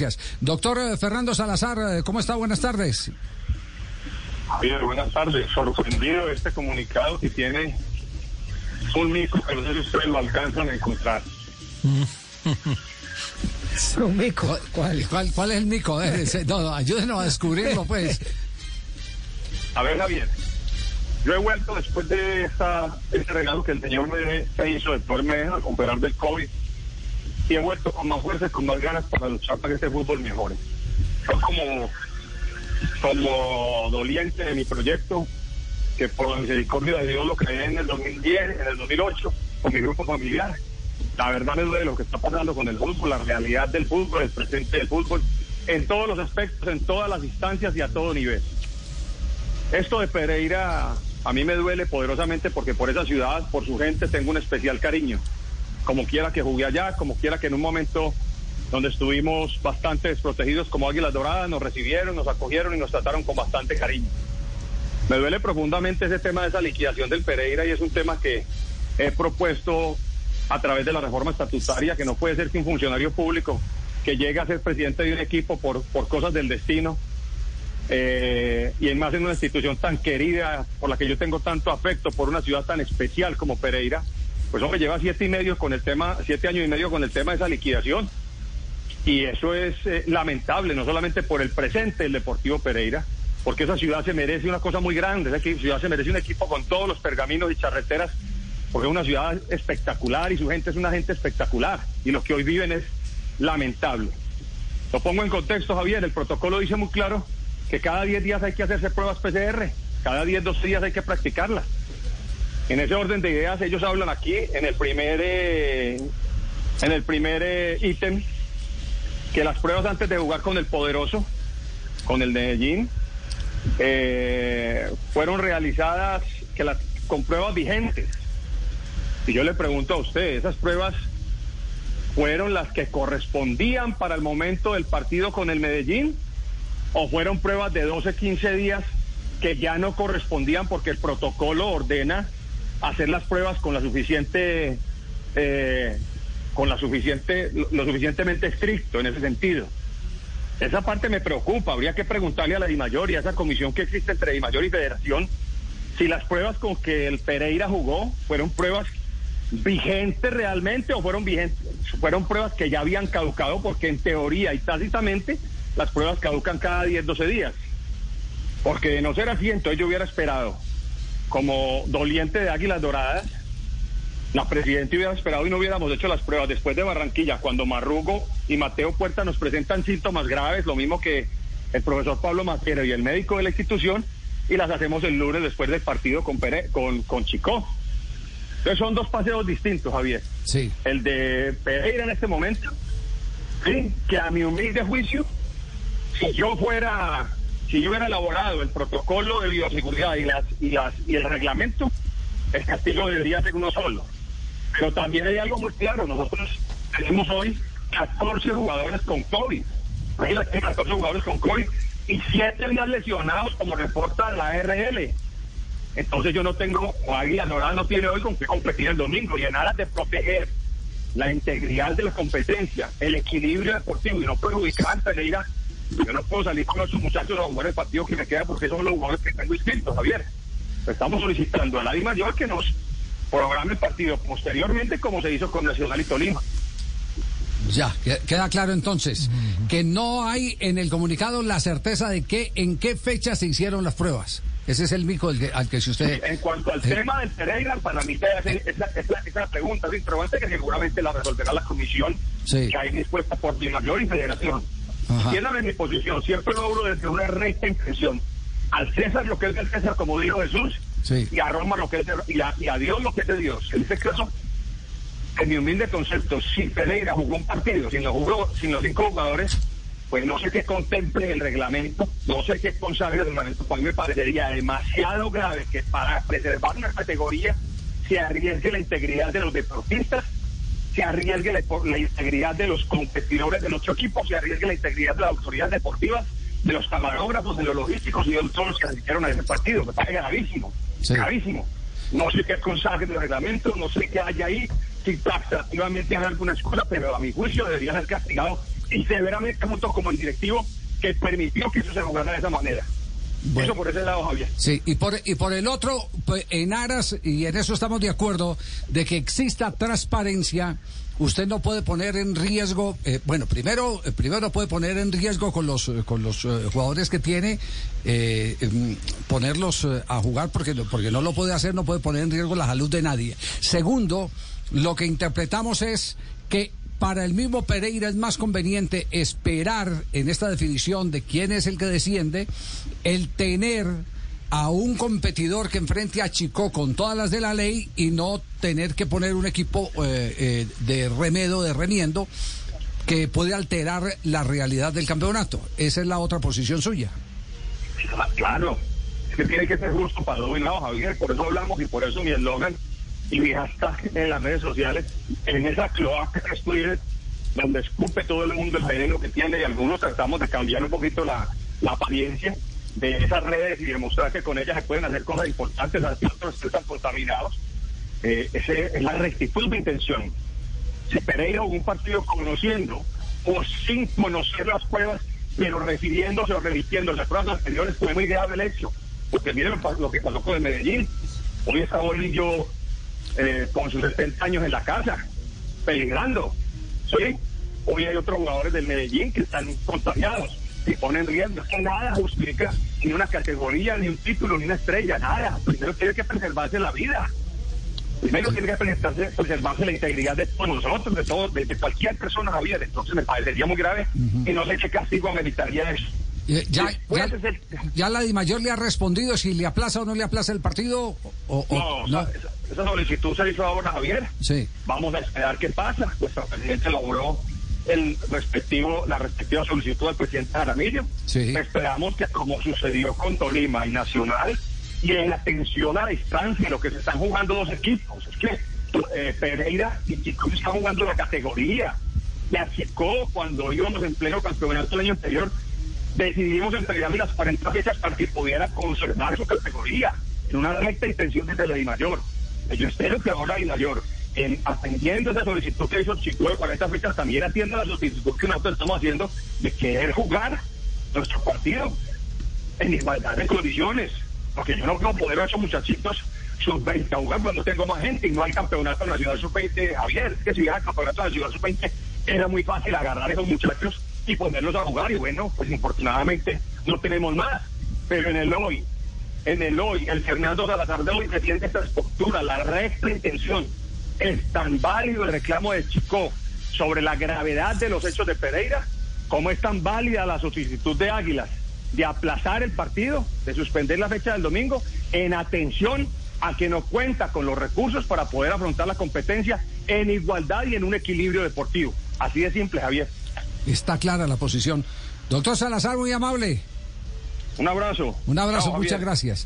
gracias. Doctor eh, Fernando Salazar, eh, ¿cómo está? Buenas tardes. Javier, buenas tardes. Sorprendido este comunicado que tiene un mico, pero no sé si ustedes lo alcanzan a encontrar. ¿Un mico? ¿Cuál, cuál, cuál es el mico? Eh, no, no, ayúdenos a descubrirlo, pues. A ver, Javier. Yo he vuelto después de esta, este regalo que el señor me hizo de poderme operar del COVID y he vuelto con más fuerza y con más ganas para luchar para que este fútbol mejore. Yo como, como doliente de mi proyecto, que por la misericordia de Dios lo creé en el 2010, en el 2008, con mi grupo familiar. La verdad me duele lo que está pasando con el fútbol, la realidad del fútbol, el presente del fútbol, en todos los aspectos, en todas las instancias y a todo nivel. Esto de Pereira a mí me duele poderosamente porque por esa ciudad, por su gente, tengo un especial cariño. Como quiera que jugué allá, como quiera que en un momento donde estuvimos bastante desprotegidos como Águilas Doradas, nos recibieron, nos acogieron y nos trataron con bastante cariño. Me duele profundamente ese tema de esa liquidación del Pereira y es un tema que he propuesto a través de la reforma estatutaria, que no puede ser que un funcionario público que llegue a ser presidente de un equipo por, por cosas del destino, eh, y en más en una institución tan querida, por la que yo tengo tanto afecto, por una ciudad tan especial como Pereira, pues hombre, lleva siete y medio con el tema, siete años y medio con el tema de esa liquidación. Y eso es eh, lamentable, no solamente por el presente del Deportivo Pereira, porque esa ciudad se merece una cosa muy grande, esa ciudad se merece un equipo con todos los pergaminos y charreteras, porque es una ciudad espectacular y su gente es una gente espectacular, y lo que hoy viven es lamentable. Lo pongo en contexto, Javier, el protocolo dice muy claro que cada 10 días hay que hacerse pruebas PCR, cada 10, 12 días hay que practicarlas. En ese orden de ideas, ellos hablan aquí en el primer eh, en el primer eh, ítem que las pruebas antes de jugar con el poderoso, con el Medellín, eh, fueron realizadas que las con pruebas vigentes. Y yo le pregunto a usted, esas pruebas fueron las que correspondían para el momento del partido con el Medellín o fueron pruebas de 12, 15 días que ya no correspondían porque el protocolo ordena hacer las pruebas con la suficiente, eh, con la suficiente, lo, suficientemente estricto en ese sentido. Esa parte me preocupa, habría que preguntarle a la DIMAYOR y a esa comisión que existe entre DIMAYOR y Federación si las pruebas con que el Pereira jugó fueron pruebas vigentes realmente o fueron vigentes, fueron pruebas que ya habían caducado porque en teoría y tácitamente las pruebas caducan cada 10, 12 días. Porque de no ser así, entonces yo hubiera esperado, como doliente de Águilas Doradas, la presidenta hubiera esperado y no hubiéramos hecho las pruebas después de Barranquilla, cuando Marrugo y Mateo Puerta nos presentan síntomas graves, lo mismo que el profesor Pablo Matero y el médico de la institución, y las hacemos el lunes después del partido con, con, con Chico. Entonces son dos paseos distintos, Javier. Sí. El de Pereira en este momento, ¿sí? que a mi humilde juicio si yo fuera, si yo hubiera elaborado el protocolo de bioseguridad y las y las y el reglamento, el castigo debería ser uno solo. Pero también hay algo muy claro, nosotros tenemos hoy 14 jugadores con COVID. Hay 14 jugadores con COVID y 7 días lesionados como reporta la RL. Entonces yo no tengo, o Águila Dorada no tiene hoy con qué competir el domingo y en aras de proteger la integridad de la competencia, el equilibrio deportivo y no perjudicar a Pereira yo no puedo salir con esos muchachos a jugar el partido que me queda porque son los jugadores que tengo inscritos, Javier. Estamos solicitando a la Mayor que nos programe el partido posteriormente como se hizo con Nacional y Tolima. Ya, queda claro entonces que no hay en el comunicado la certeza de que en qué fecha se hicieron las pruebas. Ese es el mico al que si usted... en cuanto al eh, tema del Pereira, para mí es, la, es, la, pregunta, ¿sí? pero que seguramente la resolverá la comisión que hay dispuesta por Mayor y Federación. Entiéndame mi posición, siempre lo hablo desde una recta intención. Al César lo que es del César, como dijo Jesús, y a Roma lo que es de, y, a, y a Dios lo que es de Dios. En este caso, en mi humilde concepto, si Pereira jugó un partido sin los, jugó, sin los cinco jugadores, pues no sé qué contemple el reglamento, no sé qué consagre el reglamento, para mí me parecería demasiado grave que para preservar una categoría se arriesgue la integridad de los deportistas se arriesgue la, la, integridad de los competidores de nuestro equipo, se arriesgue la integridad de las autoridades deportivas, de los camarógrafos, de los logísticos y de todos los que asistieron a ese partido. Me parece gravísimo, gravísimo. No sé qué consagre del reglamento, no sé qué hay ahí, si taxativamente hay alguna escuela, pero a mi juicio debería ser castigado y severamente junto como el directivo que permitió que eso se jugara de esa manera. Eso por ese lado, Javier. Sí, y por, y por el otro, pues, en aras, y en eso estamos de acuerdo, de que exista transparencia, usted no puede poner en riesgo, eh, bueno, primero, eh, primero puede poner en riesgo con los, eh, con los jugadores que tiene, em, ponerlos a jugar porque, porque no lo puede hacer, no puede poner en riesgo la salud de nadie. Segundo, lo que interpretamos es que para el mismo Pereira es más conveniente esperar en esta definición de quién es el que desciende, el tener a un competidor que enfrente a Chico con todas las de la ley y no tener que poner un equipo eh, eh, de remedo, de remiendo, que puede alterar la realidad del campeonato. Esa es la otra posición suya. Claro, es que tiene que ser justo para lados, Javier, por eso hablamos y por eso mi eslogan y mi hashtag en las redes sociales, en esa cloaca que donde escupe todo el mundo el veneno que tiene y algunos tratamos de cambiar un poquito la, apariencia de esas redes y demostrar que con ellas se pueden hacer cosas importantes, así otros están contaminados. Eh, es la rectitud de intención. Si Pereira un partido conociendo o sin conocer las pruebas, pero refiriéndose o repitiendo las pruebas anteriores, fue muy grave el hecho. Porque miren lo que pasó con el Medellín. Hoy está Bolillo eh, con sus 70 años en la casa, peligrando. ¿sí? Hoy hay otros jugadores del Medellín que están contagiados y ponen riesgo. que nada justifica ni una categoría, ni un título, ni una estrella, nada. Primero tiene que preservarse la vida. Primero tiene que preservarse, preservarse la integridad de todos nosotros, de, todo, de, cualquier persona vida. Entonces me parecería muy grave y no sé qué castigo ameritaría eso. Eh, ya, ya, la Di Mayor le ha respondido si le aplaza o no le aplaza el partido. O, no, Esa, solicitud se hizo ahora, Javier. Sí. Vamos a esperar qué pasa. Nuestro presidente elaboró el respectivo, la respectiva solicitud del presidente Jaramillo. Sí. Esperamos que, como sucedió con Tolima y Nacional, y en atención a la distancia, lo que se están jugando dos equipos, es que eh, Pereira y Chico están jugando la categoría. Le achicó cuando íbamos en pleno campeonato el año anterior decidimos entregar las 40 fechas para que pudiera conservar su categoría en una recta intención desde la DIMAYOR. Yo espero que ahora DIMAYOR, en, atendiendo esa solicitud que hizo Chico de 40 fechas, también atienda la solicitud que nosotros estamos haciendo de querer jugar nuestro partido en igualdad de condiciones. Porque yo no puedo poder a esos muchachitos sub-20 a jugar cuando tengo más gente y no hay campeonato nacional sub-20, Javier. Que si hubiera campeonato nacional sub-20 era muy fácil agarrar a esos muchachos y ponerlos a jugar. Y bueno, pues infortunadamente no tenemos más. Pero en el hoy, en el hoy, el Fernando Salazar de hoy defiende esta estructura, la recta intención. Es tan válido el reclamo de Chico sobre la gravedad de los hechos de Pereira, como es tan válida la solicitud de Águilas de aplazar el partido, de suspender la fecha del domingo, en atención a que no cuenta con los recursos para poder afrontar la competencia en igualdad y en un equilibrio deportivo. Así de simple, Javier. Está clara la posición. Doctor Salazar, muy amable. Un abrazo. Un abrazo, muchas gracias.